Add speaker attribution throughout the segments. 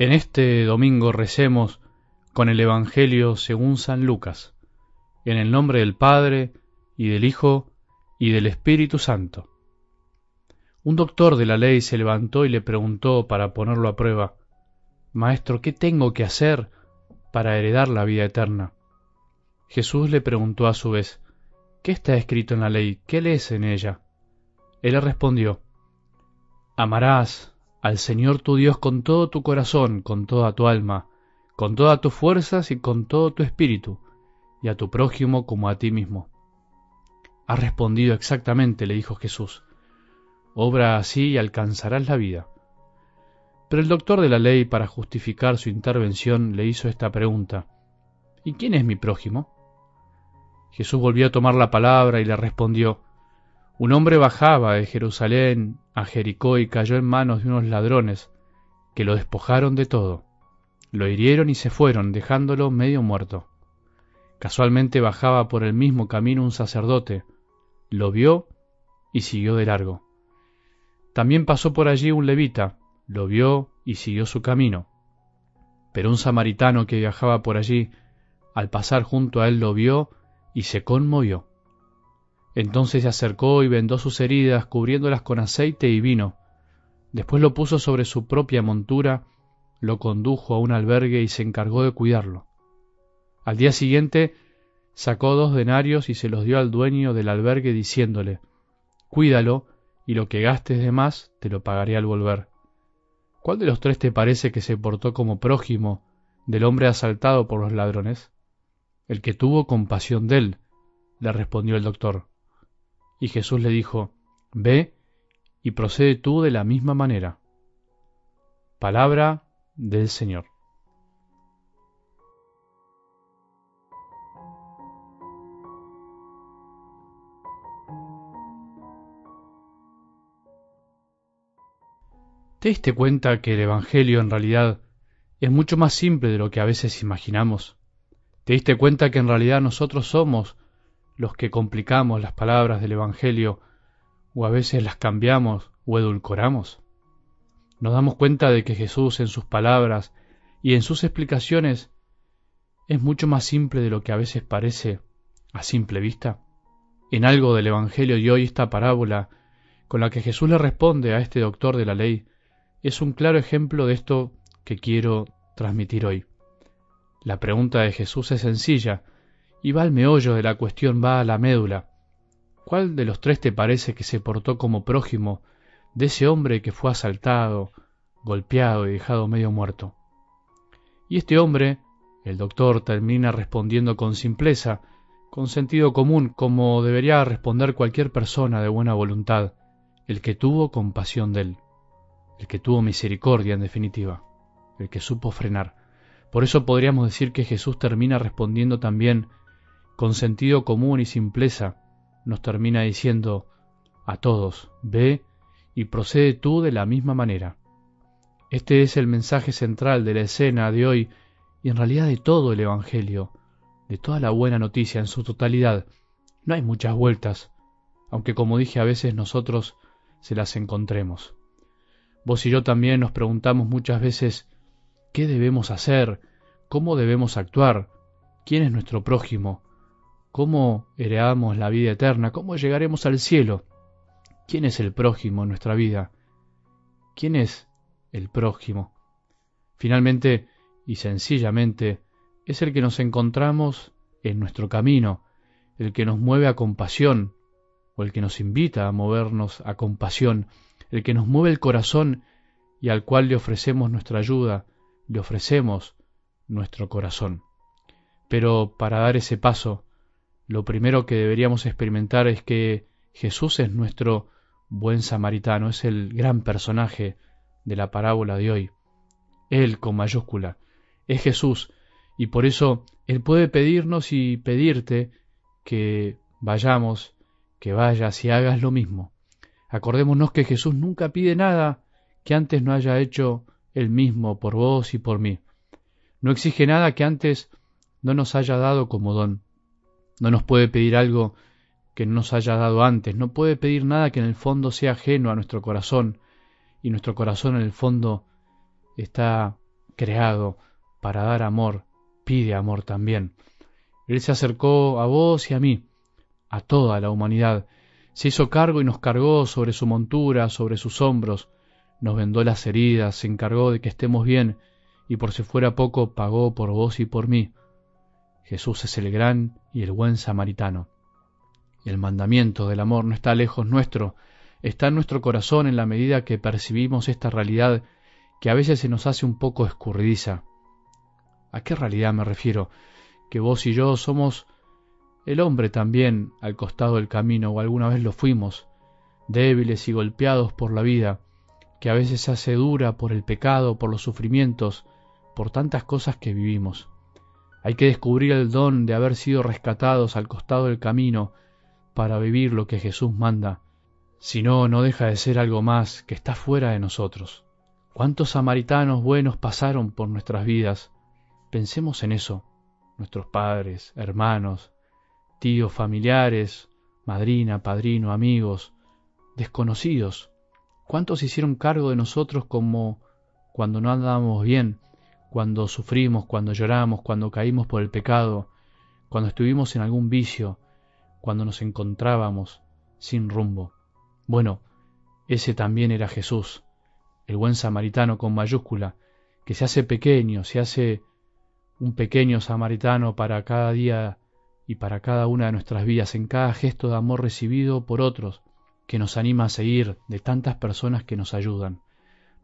Speaker 1: En este domingo recemos con el Evangelio según San Lucas, en el nombre del Padre, y del Hijo, y del Espíritu Santo. Un doctor de la ley se levantó y le preguntó para ponerlo a prueba, Maestro, ¿qué tengo que hacer para heredar la vida eterna? Jesús le preguntó a su vez, ¿qué está escrito en la ley? ¿Qué lees en ella? Él le respondió, Amarás al Señor tu Dios con todo tu corazón, con toda tu alma, con todas tus fuerzas y con todo tu espíritu, y a tu prójimo como a ti mismo. Has respondido exactamente, le dijo Jesús. Obra así y alcanzarás la vida. Pero el doctor de la ley, para justificar su intervención, le hizo esta pregunta. ¿Y quién es mi prójimo? Jesús volvió a tomar la palabra y le respondió, Un hombre bajaba de Jerusalén a Jericó y cayó en manos de unos ladrones, que lo despojaron de todo. Lo hirieron y se fueron, dejándolo medio muerto. Casualmente bajaba por el mismo camino un sacerdote, lo vio y siguió de largo. También pasó por allí un levita, lo vio y siguió su camino. Pero un samaritano que viajaba por allí, al pasar junto a él lo vio y se conmovió. Entonces se acercó y vendó sus heridas, cubriéndolas con aceite y vino. Después lo puso sobre su propia montura, lo condujo a un albergue y se encargó de cuidarlo. Al día siguiente sacó dos denarios y se los dio al dueño del albergue diciéndole, Cuídalo, y lo que gastes de más te lo pagaré al volver. ¿Cuál de los tres te parece que se portó como prójimo del hombre asaltado por los ladrones? El que tuvo compasión de él, le respondió el doctor. Y Jesús le dijo, Ve y procede tú de la misma manera. Palabra del Señor. ¿Te diste cuenta que el Evangelio en realidad es mucho más simple de lo que a veces imaginamos? ¿Te diste cuenta que en realidad nosotros somos los que complicamos las palabras del Evangelio o a veces las cambiamos o edulcoramos? ¿Nos damos cuenta de que Jesús en sus palabras y en sus explicaciones es mucho más simple de lo que a veces parece a simple vista? En algo del Evangelio de hoy esta parábola con la que Jesús le responde a este doctor de la ley es un claro ejemplo de esto que quiero transmitir hoy. La pregunta de Jesús es sencilla, y va al meollo de la cuestión, va a la médula. ¿Cuál de los tres te parece que se portó como prójimo de ese hombre que fue asaltado, golpeado y dejado medio muerto? Y este hombre, el doctor termina respondiendo con simpleza, con sentido común, como debería responder cualquier persona de buena voluntad, el que tuvo compasión de él, el que tuvo misericordia en definitiva, el que supo frenar. Por eso podríamos decir que Jesús termina respondiendo también con sentido común y simpleza, nos termina diciendo a todos, ve y procede tú de la misma manera. Este es el mensaje central de la escena de hoy y en realidad de todo el Evangelio, de toda la buena noticia en su totalidad. No hay muchas vueltas, aunque como dije a veces nosotros se las encontremos. Vos y yo también nos preguntamos muchas veces qué debemos hacer, cómo debemos actuar, quién es nuestro prójimo, ¿Cómo heredamos la vida eterna? ¿Cómo llegaremos al cielo? ¿Quién es el prójimo en nuestra vida? ¿Quién es el prójimo? Finalmente y sencillamente es el que nos encontramos en nuestro camino, el que nos mueve a compasión, o el que nos invita a movernos a compasión, el que nos mueve el corazón y al cual le ofrecemos nuestra ayuda, le ofrecemos nuestro corazón. Pero para dar ese paso, lo primero que deberíamos experimentar es que Jesús es nuestro buen samaritano, es el gran personaje de la parábola de hoy. Él con mayúscula, es Jesús, y por eso Él puede pedirnos y pedirte que vayamos, que vayas y hagas lo mismo. Acordémonos que Jesús nunca pide nada que antes no haya hecho Él mismo por vos y por mí. No exige nada que antes no nos haya dado como don. No nos puede pedir algo que no nos haya dado antes, no puede pedir nada que en el fondo sea ajeno a nuestro corazón, y nuestro corazón en el fondo está creado para dar amor, pide amor también. Él se acercó a vos y a mí, a toda la humanidad, se hizo cargo y nos cargó sobre su montura, sobre sus hombros, nos vendó las heridas, se encargó de que estemos bien, y por si fuera poco pagó por vos y por mí. Jesús es el gran y el buen samaritano. El mandamiento del amor no está lejos nuestro, está en nuestro corazón en la medida que percibimos esta realidad que a veces se nos hace un poco escurridiza. ¿A qué realidad me refiero? Que vos y yo somos el hombre también al costado del camino, o alguna vez lo fuimos, débiles y golpeados por la vida, que a veces se hace dura por el pecado, por los sufrimientos, por tantas cosas que vivimos. Hay que descubrir el don de haber sido rescatados al costado del camino para vivir lo que Jesús manda. Si no, no deja de ser algo más que está fuera de nosotros. ¿Cuántos samaritanos buenos pasaron por nuestras vidas? Pensemos en eso. Nuestros padres, hermanos, tíos, familiares, madrina, padrino, amigos, desconocidos. ¿Cuántos hicieron cargo de nosotros como cuando no andábamos bien, cuando sufrimos, cuando lloramos, cuando caímos por el pecado, cuando estuvimos en algún vicio, cuando nos encontrábamos sin rumbo? Bueno, ese también era Jesús, el buen samaritano con mayúscula, que se hace pequeño, se hace un pequeño samaritano para cada día y para cada una de nuestras vidas, en cada gesto de amor recibido por otros, que nos anima a seguir, de tantas personas que nos ayudan.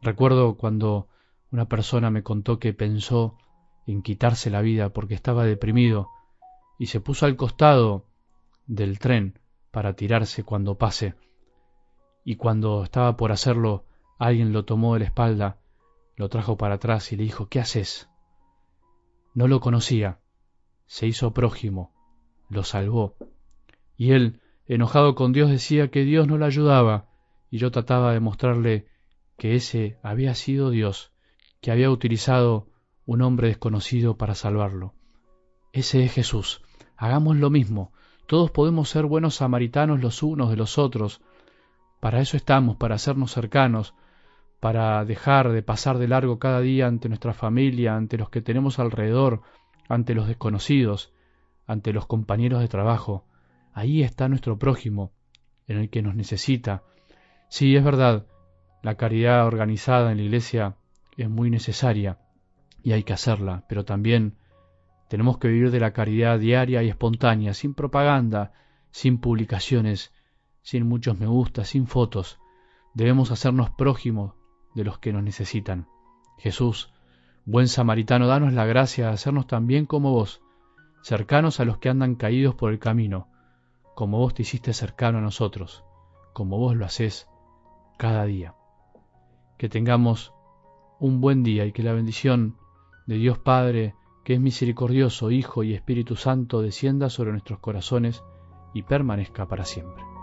Speaker 1: Recuerdo cuando una persona me contó que pensó en quitarse la vida porque estaba deprimido y se puso al costado del tren para tirarse cuando pase. Y cuando estaba por hacerlo, alguien lo tomó de la espalda, lo trajo para atrás y le dijo, ¿qué haces? No lo conocía, se hizo prójimo, lo salvó. Y él, enojado con Dios, decía que Dios no le ayudaba, y yo trataba de mostrarle que ese había sido Dios, que había utilizado un hombre desconocido para salvarlo. Ese es Jesús. Hagamos lo mismo. Todos podemos ser buenos samaritanos los unos de los otros. Para eso estamos, para hacernos cercanos, para dejar de pasar de largo cada día ante nuestra familia, ante los que tenemos alrededor, ante los desconocidos, ante los compañeros de trabajo. Ahí está nuestro prójimo, en el que nos necesita. Sí, es verdad, la caridad organizada en la Iglesia es muy necesaria y hay que hacerla, pero también tenemos que vivir de la caridad diaria y espontánea, sin propaganda, sin publicaciones, sin muchos me gusta, sin fotos. Debemos hacernos prójimos de los que nos necesitan. Jesús, buen samaritano, danos la gracia de hacernos también como vos, cercanos a los que andan caídos por el camino, como vos te hiciste cercano a nosotros, como vos lo haces cada día. Que tengamos un buen día y que la bendición de Dios Padre, que es misericordioso, Hijo y Espíritu Santo, descienda sobre nuestros corazones y permanezca para siempre.